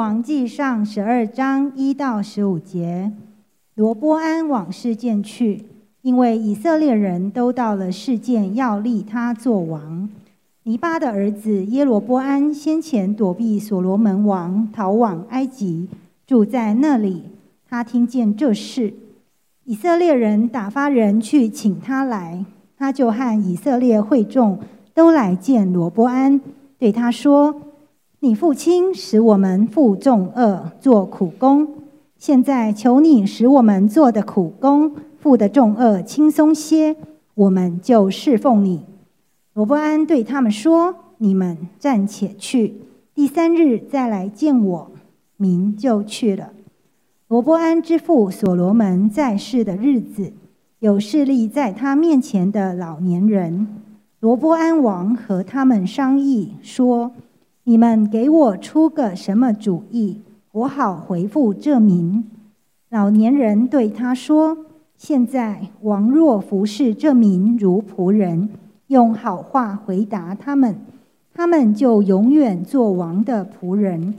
王记上十二章一到十五节，罗波安往事件去，因为以色列人都到了事件要立他做王。尼巴的儿子耶罗波安先前躲避所罗门王，逃往埃及，住在那里。他听见这事，以色列人打发人去请他来，他就和以色列会众都来见罗波安，对他说。你父亲使我们负重恶，做苦工。现在求你使我们做的苦工、负的重恶轻松些，我们就侍奉你。罗伯安对他们说：“你们暂且去，第三日再来见我。”民就去了。罗伯安之父所罗门在世的日子，有势力在他面前的老年人，罗伯安王和他们商议说。你们给我出个什么主意，我好回复这民。老年人对他说：“现在王若服侍这民如仆人，用好话回答他们，他们就永远做王的仆人。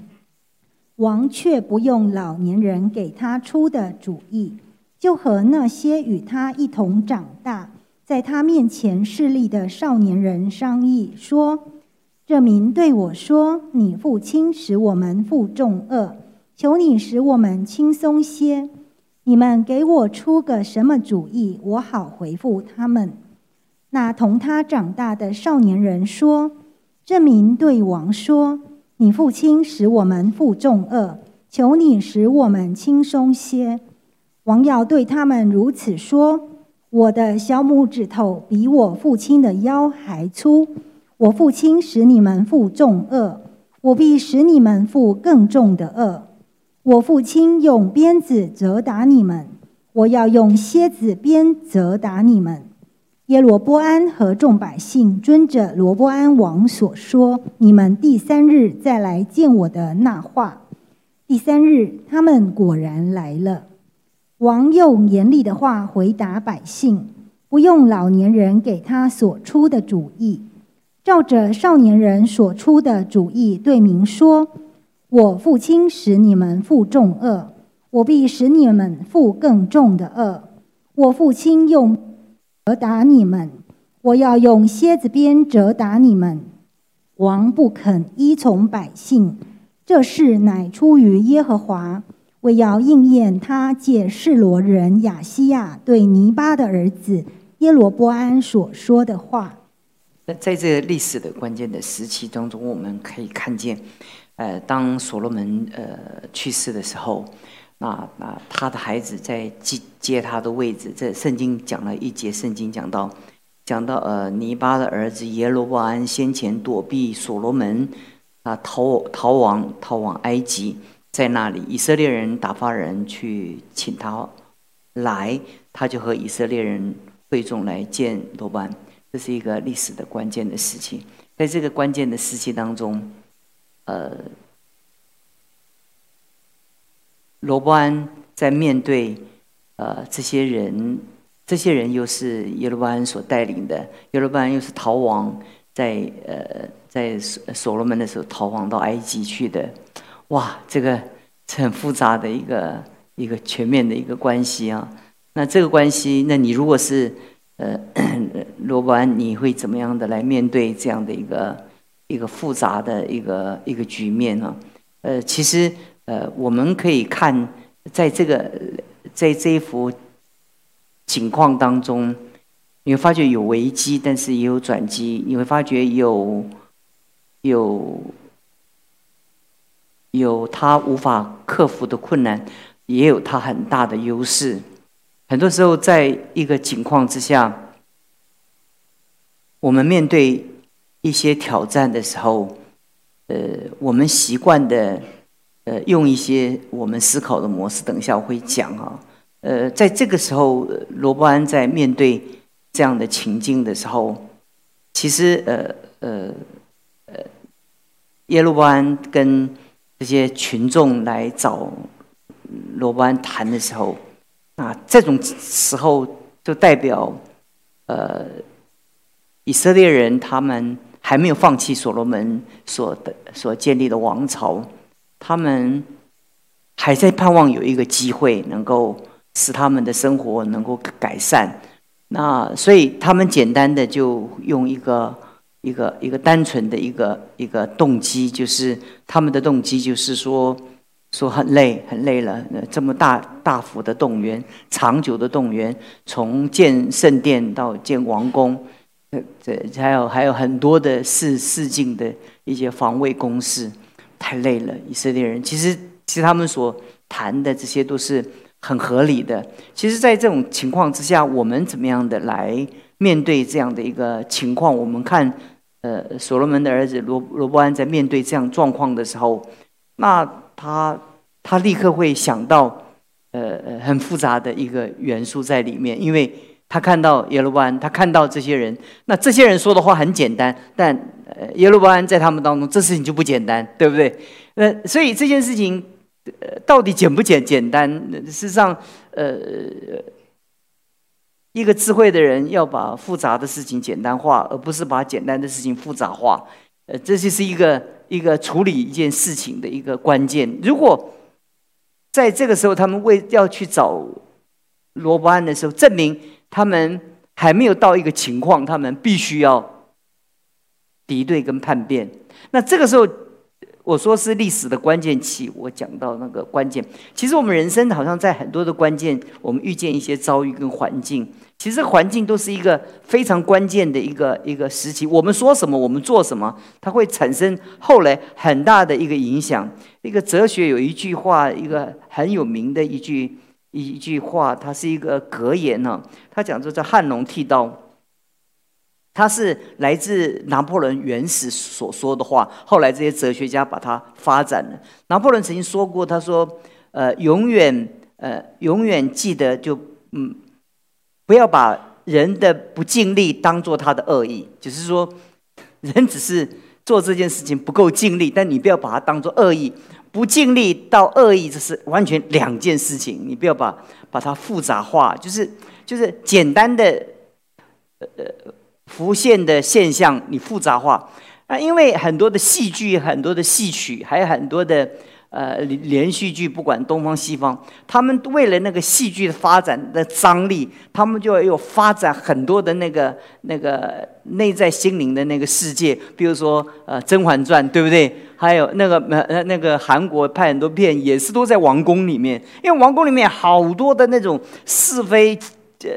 王却不用老年人给他出的主意，就和那些与他一同长大，在他面前势力的少年人商议说。”这名对我说：“你父亲使我们负重恶，求你使我们轻松些。你们给我出个什么主意，我好回复他们。”那同他长大的少年人说：“这名对王说：‘你父亲使我们负重恶，求你使我们轻松些。’王要对他们如此说：‘我的小拇指头比我父亲的腰还粗。’”我父亲使你们负重恶，我必使你们负更重的恶。我父亲用鞭子责打你们，我要用蝎子鞭责打你们。耶罗波安和众百姓遵着罗波安王所说，你们第三日再来见我的那话。第三日，他们果然来了。王用严厉的话回答百姓，不用老年人给他所出的主意。照着少年人所出的主意，对民说：“我父亲使你们负重恶，我必使你们负更重的恶。我父亲用折打你们，我要用蝎子鞭折打你们。”王不肯依从百姓，这事乃出于耶和华，为要应验他借示罗人亚西亚对尼巴的儿子耶罗波安所说的话。那在这历史的关键的时期当中，我们可以看见，呃，当所罗门呃去世的时候，那那他的孩子在接接他的位置。这圣经讲了一节，圣经讲到，讲到呃尼巴的儿子耶罗波安先前躲避所罗门啊逃逃亡逃往埃及，在那里以色列人打发人去请他来，他就和以色列人会众来见罗班。这是一个历史的关键的事情，在这个关键的时期当中，呃，罗伯安在面对呃这些人，这些人又是耶罗伯安所带领的，耶罗伯安又是逃亡，在呃在所罗门的时候逃亡到埃及去的，哇，这个很复杂的一个一个全面的一个关系啊。那这个关系，那你如果是。呃，罗伯安，你会怎么样的来面对这样的一个一个复杂的一个一个局面呢？呃，其实呃，我们可以看在这个在这一幅情况当中，你会发觉有危机，但是也有转机。你会发觉有有有他无法克服的困难，也有他很大的优势。很多时候，在一个情况之下，我们面对一些挑战的时候，呃，我们习惯的，呃，用一些我们思考的模式。等一下我会讲啊，呃，在这个时候，罗伯安在面对这样的情境的时候，其实，呃呃呃，耶路伯安跟这些群众来找罗伯安谈的时候。啊，这种时候就代表，呃，以色列人他们还没有放弃所罗门所的所建立的王朝，他们还在盼望有一个机会能够使他们的生活能够改善。那所以他们简单的就用一个一个一个单纯的一个一个动机，就是他们的动机就是说说很累很累了，这么大大幅的动员，长久的动员，从建圣殿到建王宫，这这还有还有很多的事事境的一些防卫攻势，太累了。以色列人其实其实他们所谈的这些都是。很合理的。其实，在这种情况之下，我们怎么样的来面对这样的一个情况？我们看，呃，所罗门的儿子罗罗伯安在面对这样状况的时候，那他他立刻会想到，呃，很复杂的一个元素在里面，因为他看到耶罗伯安，他看到这些人，那这些人说的话很简单，但，耶罗伯安在他们当中，这事情就不简单，对不对？呃，所以这件事情。呃，到底简不简简单？事实上，呃，一个智慧的人要把复杂的事情简单化，而不是把简单的事情复杂化。呃，这就是一个一个处理一件事情的一个关键。如果在这个时候他们为要去找罗伯安的时候，证明他们还没有到一个情况，他们必须要敌对跟叛变。那这个时候。我说是历史的关键期，我讲到那个关键。其实我们人生好像在很多的关键，我们遇见一些遭遇跟环境，其实环境都是一个非常关键的一个一个时期。我们说什么，我们做什么，它会产生后来很大的一个影响。一个哲学有一句话，一个很有名的一句一句话，它是一个格言呢。他讲说叫汉龙剃刀。它是来自拿破仑原始所说的话，后来这些哲学家把它发展了。拿破仑曾经说过，他说：“呃，永远，呃，永远记得，就嗯，不要把人的不尽力当做他的恶意，就是说，人只是做这件事情不够尽力，但你不要把它当做恶意。不尽力到恶意，这是完全两件事情。你不要把把它复杂化，就是就是简单的，呃呃。”浮现的现象，你复杂化啊，因为很多的戏剧、很多的戏曲，还有很多的呃连连续剧，不管东方西方，他们为了那个戏剧的发展的张力，他们就要有发展很多的那个那个内在心灵的那个世界，比如说呃《甄嬛传》，对不对？还有那个呃那个韩国拍很多片，也是都在王宫里面，因为王宫里面好多的那种是非。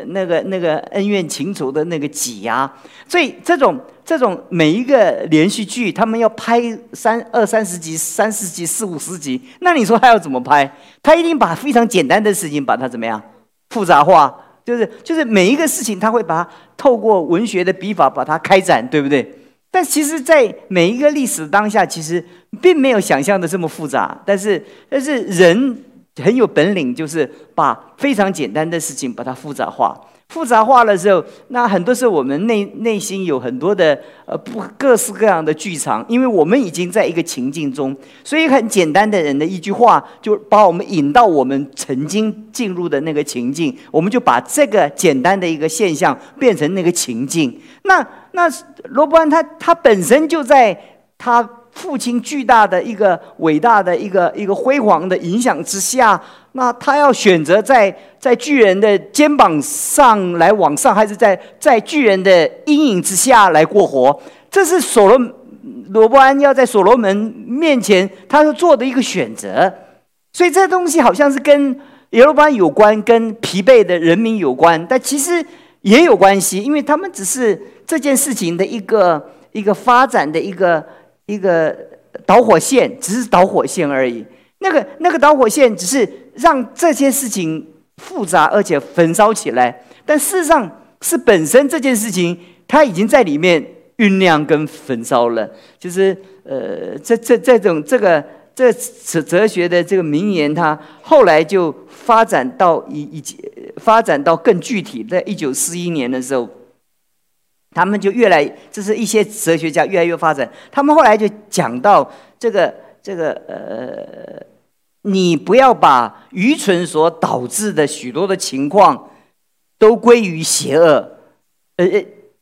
那个那个恩怨情仇的那个挤压，所以这种这种每一个连续剧，他们要拍三二三十集、三十集、四五十集，那你说他要怎么拍？他一定把非常简单的事情把它怎么样复杂化？就是就是每一个事情，他会把它透过文学的笔法把它开展，对不对？但其实，在每一个历史当下，其实并没有想象的这么复杂。但是，但是人。很有本领，就是把非常简单的事情把它复杂化。复杂化的时候，那很多时候我们内内心有很多的呃不各式各样的剧场，因为我们已经在一个情境中，所以很简单的人的一句话就把我们引到我们曾经进入的那个情境，我们就把这个简单的一个现象变成那个情境。那那罗伯安他他本身就在他。父亲巨大的一个伟大的一个一个辉煌的影响之下，那他要选择在在巨人的肩膀上来往上，还是在在巨人的阴影之下来过活？这是所罗罗伯安要在所罗门面前他要做的一个选择。所以这东西好像是跟耶罗伯安有关，跟疲惫的人民有关，但其实也有关系，因为他们只是这件事情的一个一个发展的一个。一个导火线只是导火线而已，那个那个导火线只是让这件事情复杂而且焚烧起来，但事实上是本身这件事情它已经在里面酝酿跟焚烧了。就是呃，这这这种这个这哲哲学的这个名言，它后来就发展到以以发展到更具体，在一九四一年的时候。他们就越来，这是一些哲学家越来越发展。他们后来就讲到这个这个呃，你不要把愚蠢所导致的许多的情况都归于邪恶，呃，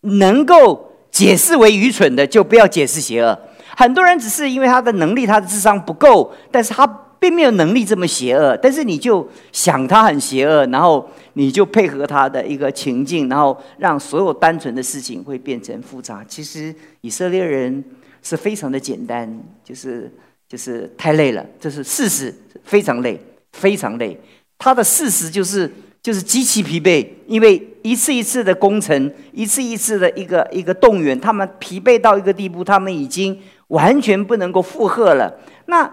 能够解释为愚蠢的就不要解释邪恶，很多人只是因为他的能力、他的智商不够，但是他并没有能力这么邪恶。但是你就想他很邪恶，然后你就配合他的一个情境，然后让所有单纯的事情会变成复杂。其实以色列人是非常的简单，就是就是太累了，这是事实，非常累，非常累。他的事实就是就是极其疲惫，因为。一次一次的工程，一次一次的一个一个动员，他们疲惫到一个地步，他们已经完全不能够负荷了。那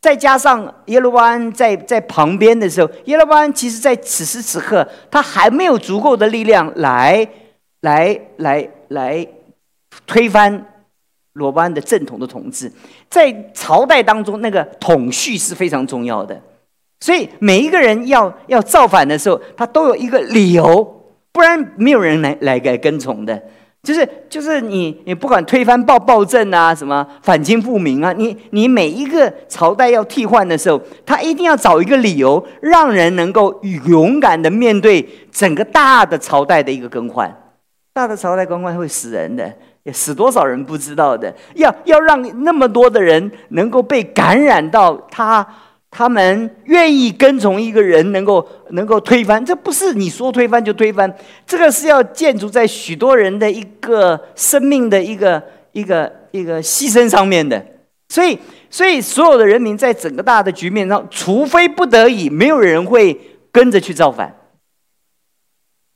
再加上耶路巴安在在旁边的时候，耶路巴安其实在此时此刻，他还没有足够的力量来来来来推翻罗巴安的正统的统治。在朝代当中，那个统序是非常重要的，所以每一个人要要造反的时候，他都有一个理由。不然没有人来来来跟从的，就是就是你你不管推翻暴暴政啊，什么反清复明啊，你你每一个朝代要替换的时候，他一定要找一个理由，让人能够勇敢的面对整个大的朝代的一个更换。大的朝代更换会死人的，死多少人不知道的，要要让那么多的人能够被感染到他。他们愿意跟从一个人，能够能够推翻，这不是你说推翻就推翻，这个是要建筑在许多人的一个生命的一个一个一个牺牲上面的。所以，所以所有的人民在整个大的局面上，除非不得已，没有人会跟着去造反。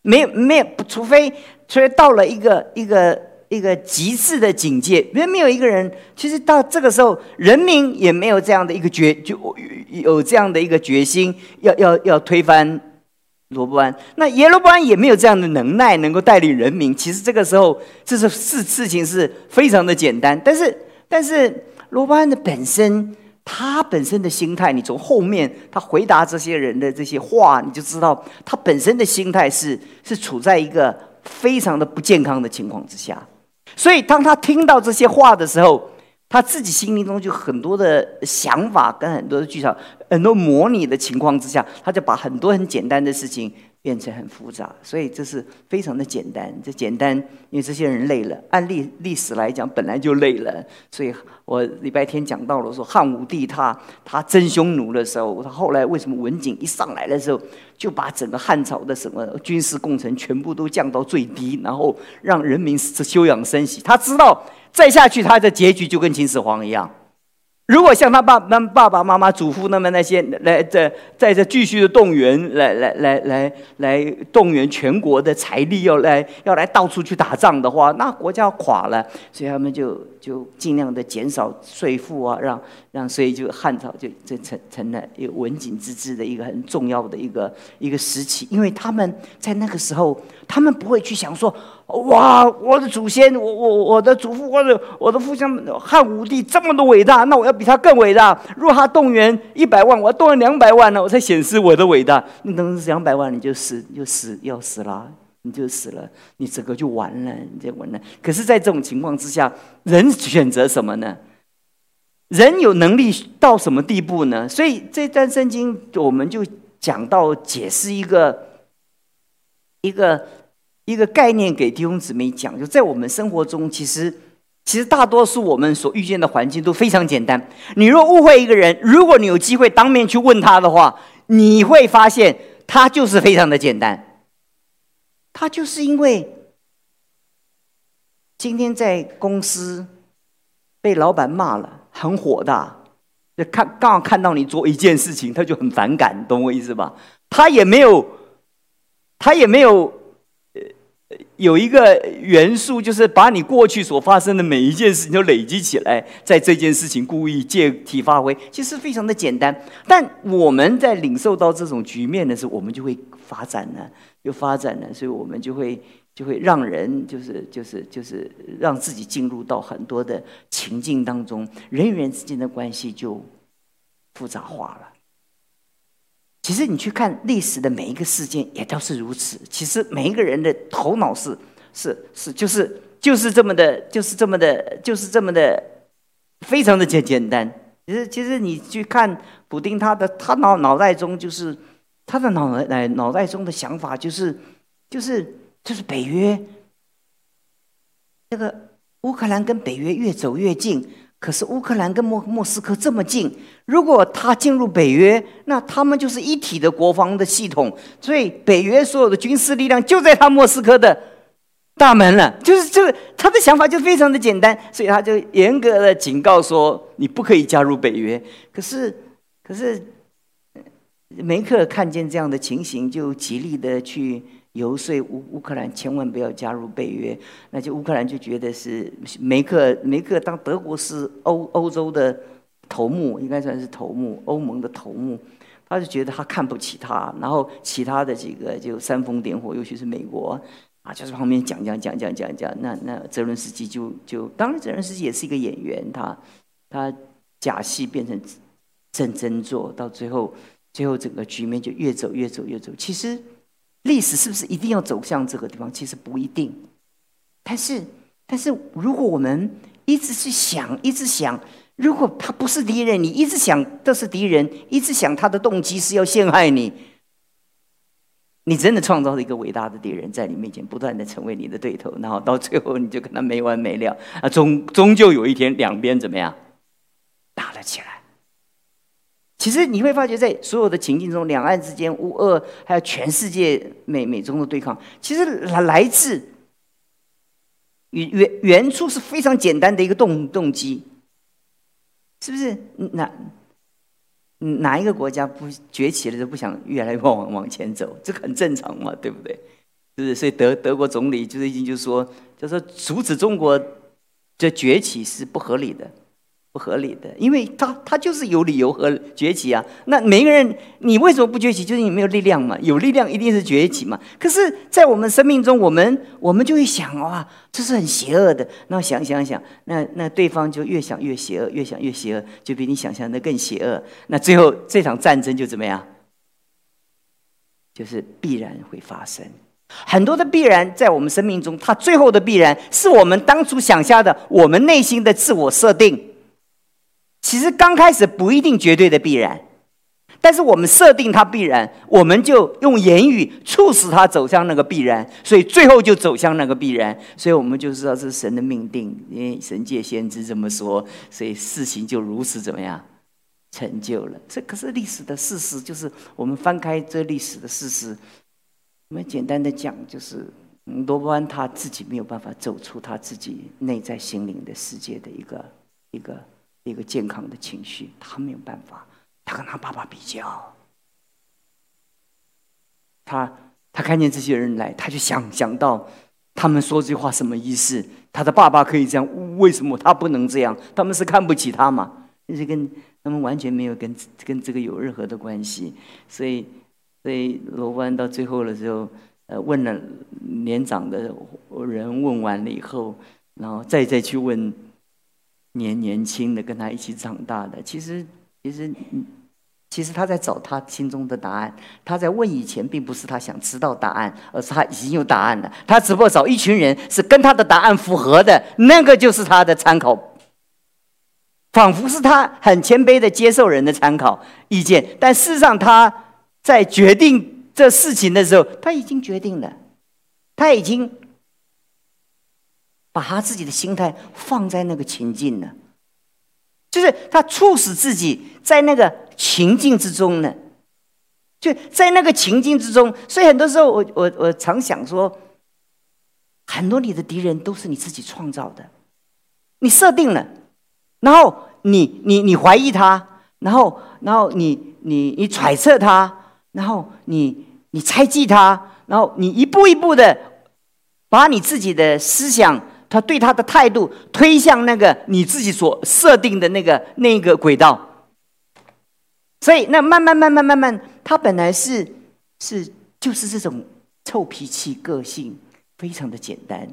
没有，没有，除非，除非到了一个一个。一个极致的警戒，因为没有一个人，其实到这个时候，人民也没有这样的一个决，就有这样的一个决心，要要要推翻罗伯安。那耶罗伯安也没有这样的能耐，能够带领人民。其实这个时候，这是事事情是非常的简单。但是，但是罗伯安的本身，他本身的心态，你从后面他回答这些人的这些话，你就知道他本身的心态是是处在一个非常的不健康的情况之下。所以，当他听到这些话的时候，他自己心灵中就很多的想法跟很多的剧场、很多模拟的情况之下，他就把很多很简单的事情。变成很复杂，所以这是非常的简单。这简单，因为这些人累了。按历历史来讲，本来就累了。所以我礼拜天讲到了说，汉武帝他他征匈奴的时候，他后来为什么文景一上来的时候，就把整个汉朝的什么军事工程全部都降到最低，然后让人民休养生息。他知道再下去，他的结局就跟秦始皇一样。如果像他爸、那爸爸妈妈、祖父那么那些来在在这继续的动员，来来来来来动员全国的财力，要来要来到处去打仗的话，那国家垮了。所以他们就就尽量的减少税赋啊，让让所以就汉朝就就成成了一个文景之治的一个很重要的一个一个时期，因为他们在那个时候，他们不会去想说。哇！我的祖先，我我我的祖父，我的我的父亲汉武帝这么多伟大，那我要比他更伟大。如果他动员一百万，我要动员两百万呢，我才显示我的伟大。你等两百万，你就死，就死要死了，你就死了，你整个就完了，你就完了。可是，在这种情况之下，人选择什么呢？人有能力到什么地步呢？所以这段圣经，我们就讲到解释一个一个。一个概念给弟兄姊妹讲，就在我们生活中，其实其实大多数我们所遇见的环境都非常简单。你若误会一个人，如果你有机会当面去问他的话，你会发现他就是非常的简单。他就是因为今天在公司被老板骂了，很火大，就看刚好看到你做一件事情，他就很反感，懂我意思吧？他也没有，他也没有。有一个元素，就是把你过去所发生的每一件事情都累积起来，在这件事情故意借题发挥，其实非常的简单。但我们在领受到这种局面的时候，我们就会发展呢，又发展呢，所以我们就会就会让人就是就是就是让自己进入到很多的情境当中，人与人之间的关系就复杂化了。其实你去看历史的每一个事件，也都是如此。其实每一个人的头脑是是是，就是就是这么的，就是这么的，就是这么的，非常的简简单。其实其实你去看普丁，他的他脑脑袋中就是他的脑袋脑袋中的想法，就是就是就是北约，这个乌克兰跟北约越走越近。可是乌克兰跟莫莫斯科这么近，如果他进入北约，那他们就是一体的国防的系统，所以北约所有的军事力量就在他莫斯科的大门了。就是这个他的想法就非常的简单，所以他就严格的警告说你不可以加入北约。可是，可是梅克看见这样的情形，就极力的去。游说乌乌克兰千万不要加入北约，那就乌克兰就觉得是梅克梅克当德国是欧欧洲的头目，应该算是头目，欧盟的头目，他就觉得他看不起他，然后其他的几个就煽风点火，尤其是美国。啊，就是旁边讲讲讲讲讲讲，那那泽伦斯基就就当然泽伦斯基也是一个演员，他他假戏变成真真做到最后，最后整个局面就越走越走越走，其实。历史是不是一定要走向这个地方？其实不一定。但是，但是如果我们一直去想，一直想，如果他不是敌人，你一直想这是敌人，一直想他的动机是要陷害你，你真的创造了一个伟大的敌人，在你面前不断的成为你的对头，然后到最后你就跟他没完没了啊！终终究有一天，两边怎么样打了起来？其实你会发觉，在所有的情境中，两岸之间、乌俄还有全世界美美中的对抗，其实来来自原原原初是非常简单的一个动动机，是不是？哪哪一个国家不崛起了就不想越来越往往前走？这个很正常嘛，对不对？是不是？所以德德国总理就是最近就说，就说阻止中国的崛起是不合理的。不合理的，因为他他就是有理由和崛起啊。那每一个人，你为什么不崛起？就是你没有力量嘛。有力量一定是崛起嘛。可是，在我们生命中，我们我们就会想哇，这是很邪恶的。那想想想，那那对方就越想越邪恶，越想越邪恶，就比你想象的更邪恶。那最后这场战争就怎么样？就是必然会发生。很多的必然在我们生命中，它最后的必然是我们当初想象的，我们内心的自我设定。其实刚开始不一定绝对的必然，但是我们设定它必然，我们就用言语促使它走向那个必然，所以最后就走向那个必然，所以我们就知道这是神的命定，因为神界先知这么说，所以事情就如此怎么样成就了。这可是历史的事实，就是我们翻开这历史的事实，我们简单的讲，就是罗伯安他自己没有办法走出他自己内在心灵的世界的一个一个。一个健康的情绪，他没有办法。他跟他爸爸比较，他他看见这些人来，他就想想到他们说这句话什么意思？他的爸爸可以这样，为什么他不能这样？他们是看不起他嘛？是跟他们完全没有跟跟这个有任何的关系。所以，所以罗湾到最后的时候，呃，问了年长的人，问完了以后，然后再再去问。年年轻的跟他一起长大的，其实其实其实他在找他心中的答案。他在问以前，并不是他想知道答案，而是他已经有答案了。他只不过找一群人是跟他的答案符合的，那个就是他的参考。仿佛是他很谦卑的接受人的参考意见，但事实上他在决定这事情的时候，他已经决定了，他已经。把他自己的心态放在那个情境呢，就是他促使自己在那个情境之中呢，就在那个情境之中。所以很多时候，我我我常想说，很多你的敌人都是你自己创造的，你设定了，然后你你你怀疑他，然后然后你你你揣测他，然后你你猜忌他，然后你一步一步的把你自己的思想。他对他的态度推向那个你自己所设定的那个那个轨道，所以那慢慢慢慢慢慢，他本来是是就是这种臭脾气个性，非常的简单。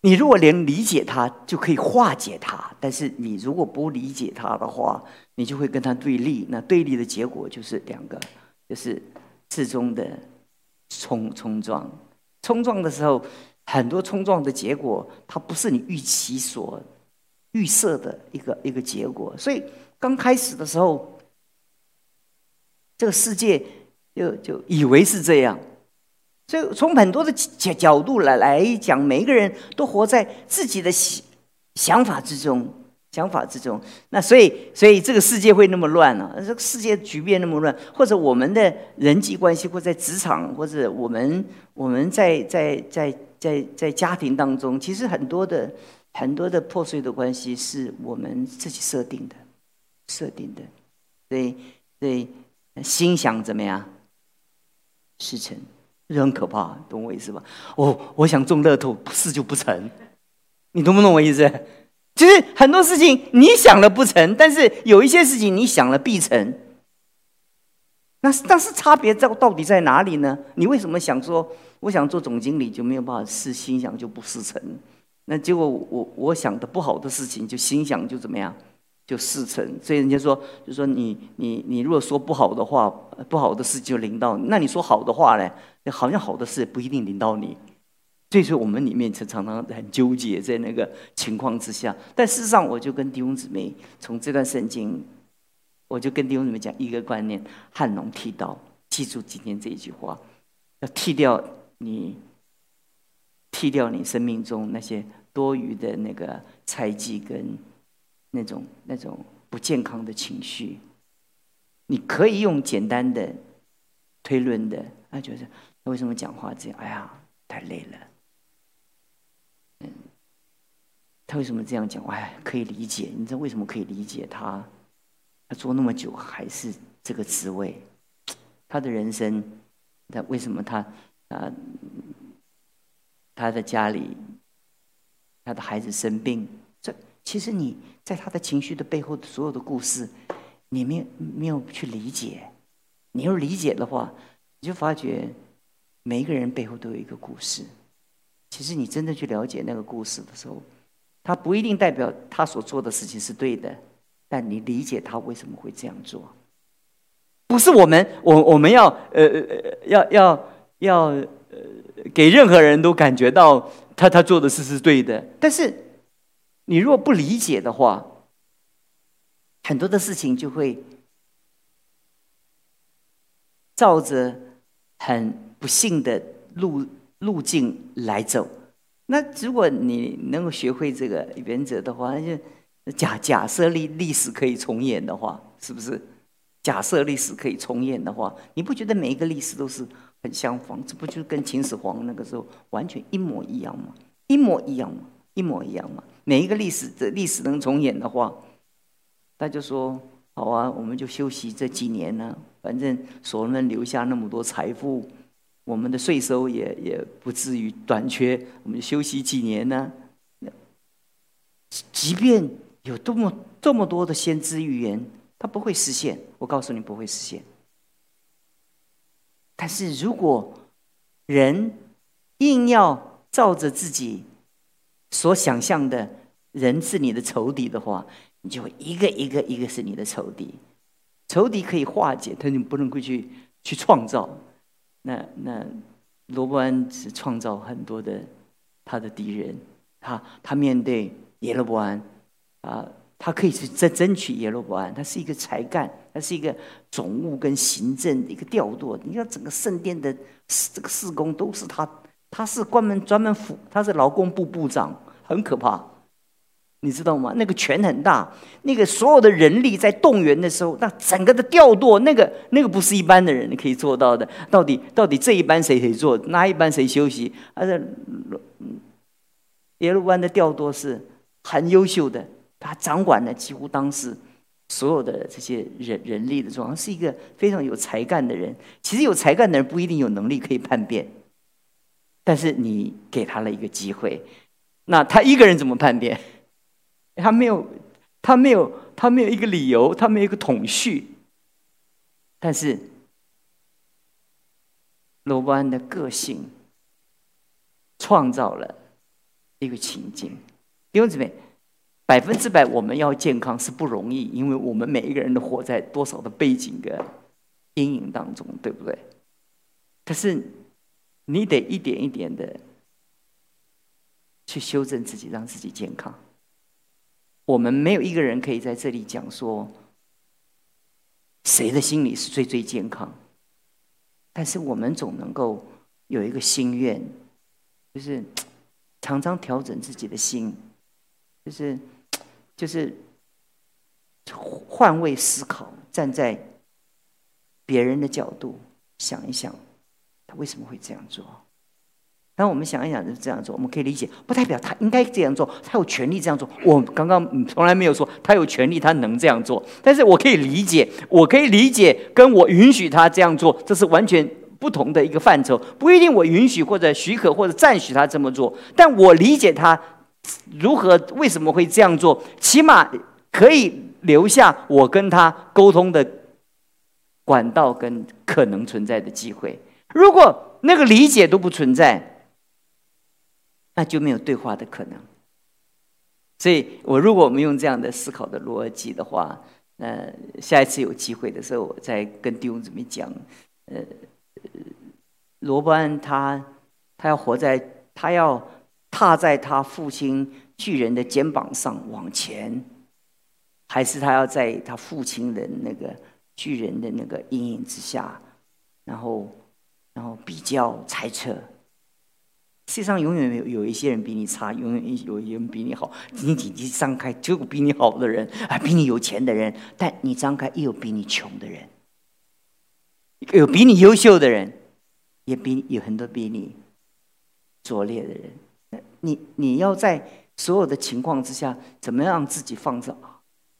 你如果连理解他，就可以化解他；但是你如果不理解他的话，你就会跟他对立。那对立的结果就是两个，就是最终的冲冲撞。冲撞的时候。很多冲撞的结果，它不是你预期所预设的一个一个结果。所以刚开始的时候，这个世界就就以为是这样。所以从很多的角角度来来讲，每一个人都活在自己的想想法之中。想法之中。那所以，所以这个世界会那么乱啊？这个世界局面那么乱，或者我们的人际关系，或在职场，或者我们我们在在在在在家庭当中，其实很多的很多的破碎的关系是我们自己设定的，设定的。所以，所以心想怎么样，事成，这很可怕，懂我意思吧？我我想中乐透，事就不成。你懂不懂我意思？其实很多事情你想了不成，但是有一些事情你想了必成。那但是差别在到底在哪里呢？你为什么想说我想做总经理就没有办法事心想就不事成？那结果我我想的不好的事情就心想就怎么样就事成？所以人家说就说你你你如果说不好的话，不好的事就临到；那你说好的话呢，好像好的事不一定临到你。所以说，我们里面常常常很纠结在那个情况之下。但事实上，我就跟弟兄姊妹从这段圣经，我就跟弟兄姊妹讲一个观念：汉龙剃刀，记住今天这一句话，要剃掉你，剃掉你生命中那些多余的那个猜忌跟那种那种不健康的情绪。你可以用简单的推论的，他觉得他为什么讲话这样？哎呀，太累了。嗯他为什么这样讲？哎，可以理解。你知道为什么可以理解他？做那么久还是这个职位，他的人生，他为什么他啊？他的家里，他的孩子生病，这其实你在他的情绪的背后的所有的故事，你没有没有去理解。你要理解的话，你就发觉每一个人背后都有一个故事。其实你真的去了解那个故事的时候，他不一定代表他所做的事情是对的，但你理解他为什么会这样做，不是我们我我们要呃呃要要要呃给任何人都感觉到他他做的事是对的，但是你如果不理解的话，很多的事情就会照着很不幸的路路径来走。那如果你能够学会这个原则的话，那就假假设历历史可以重演的话，是不是？假设历史可以重演的话，你不觉得每一个历史都是很相仿？这不就跟秦始皇那个时候完全一模一样吗？一模一样吗？一模一样吗？每一个历史的历史能重演的话，他就说好啊，我们就休息这几年呢，反正所罗门留下那么多财富。我们的税收也也不至于短缺，我们就休息几年呢？即便有多么这么多的先知预言，它不会实现。我告诉你，不会实现。但是如果人硬要照着自己所想象的人是你的仇敌的话，你就一个一个一个是你的仇敌。仇敌可以化解，但你不能够去去创造。那那罗伯安是创造很多的他的敌人，他他面对耶罗伯安啊，他可以去争争取耶罗伯安，他是一个才干，他是一个总务跟行政一个调度。你看整个圣殿的这个事工都是他，他是关门专门辅，他是劳工部部长，很可怕。你知道吗？那个权很大，那个所有的人力在动员的时候，那整个的调度，那个那个不是一般的人可以做到的。到底到底这一班谁谁做，那一班谁休息？而且耶路湾的调度是很优秀的，他掌管的几乎当时所有的这些人人力的状况，是一个非常有才干的人。其实有才干的人不一定有能力可以叛变，但是你给他了一个机会，那他一个人怎么叛变？他没有，他没有，他没有一个理由，他没有一个统序。但是罗伯安的个性创造了一个情境。弟兄姊妹，百分之百我们要健康是不容易，因为我们每一个人都活在多少的背景的阴影当中，对不对？可是你得一点一点的去修正自己，让自己健康。我们没有一个人可以在这里讲说谁的心理是最最健康，但是我们总能够有一个心愿，就是常常调整自己的心，就是就是换位思考，站在别人的角度想一想，他为什么会这样做？当我们想一想就这样做，我们可以理解，不代表他应该这样做，他有权利这样做。我刚刚从来没有说他有权利，他能这样做。但是我可以理解，我可以理解，跟我允许他这样做，这是完全不同的一个范畴。不一定我允许或者许可或者赞许他这么做，但我理解他如何为什么会这样做，起码可以留下我跟他沟通的管道跟可能存在的机会。如果那个理解都不存在，那就没有对话的可能。所以我如果我们用这样的思考的逻辑的话，呃，下一次有机会的时候，我再跟弟兄姊妹讲，呃，罗伯安他他要活在他要踏在他父亲巨人的肩膀上往前，还是他要在他父亲的那个巨人的那个阴影之下，然后然后比较猜测。世界上永远有有一些人比你差，永远有一些人比你好。你眼睛张开，就有比你好的人，啊，比你有钱的人；但你张开，又有比你穷的人，有比你优秀的人，也比有很多比你拙劣的人。你你要在所有的情况之下，怎么样让自己放着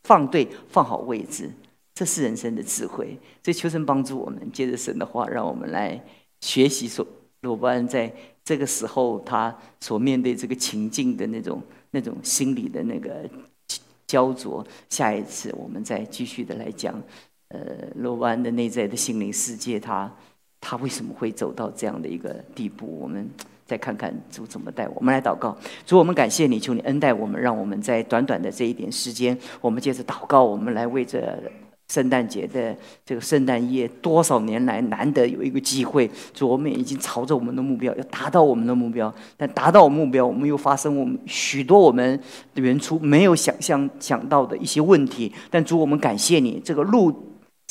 放对、放好位置？这是人生的智慧。所以求神帮助我们，接着神的话，让我们来学习。说罗伯安在。这个时候，他所面对这个情境的那种、那种心理的那个焦灼。下一次我们再继续的来讲，呃，罗伯安的内在的心灵世界，他他为什么会走到这样的一个地步？我们再看看主怎么带我们来祷告。主，我们感谢你，求你恩待我们，让我们在短短的这一点时间，我们接着祷告，我们来为这。圣诞节的这个圣诞夜，多少年来难得有一个机会，主我们已经朝着我们的目标，要达到我们的目标。但达到目标，我们又发生我们许多我们原初没有想象想到的一些问题。但主，我们感谢你，这个路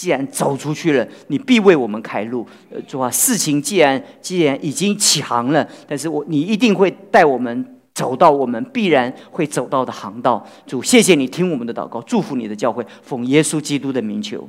既然走出去了，你必为我们开路。呃，主啊，事情既然既然已经起航了，但是我你一定会带我们。走到我们必然会走到的航道，主，谢谢你听我们的祷告，祝福你的教会，奉耶稣基督的名求。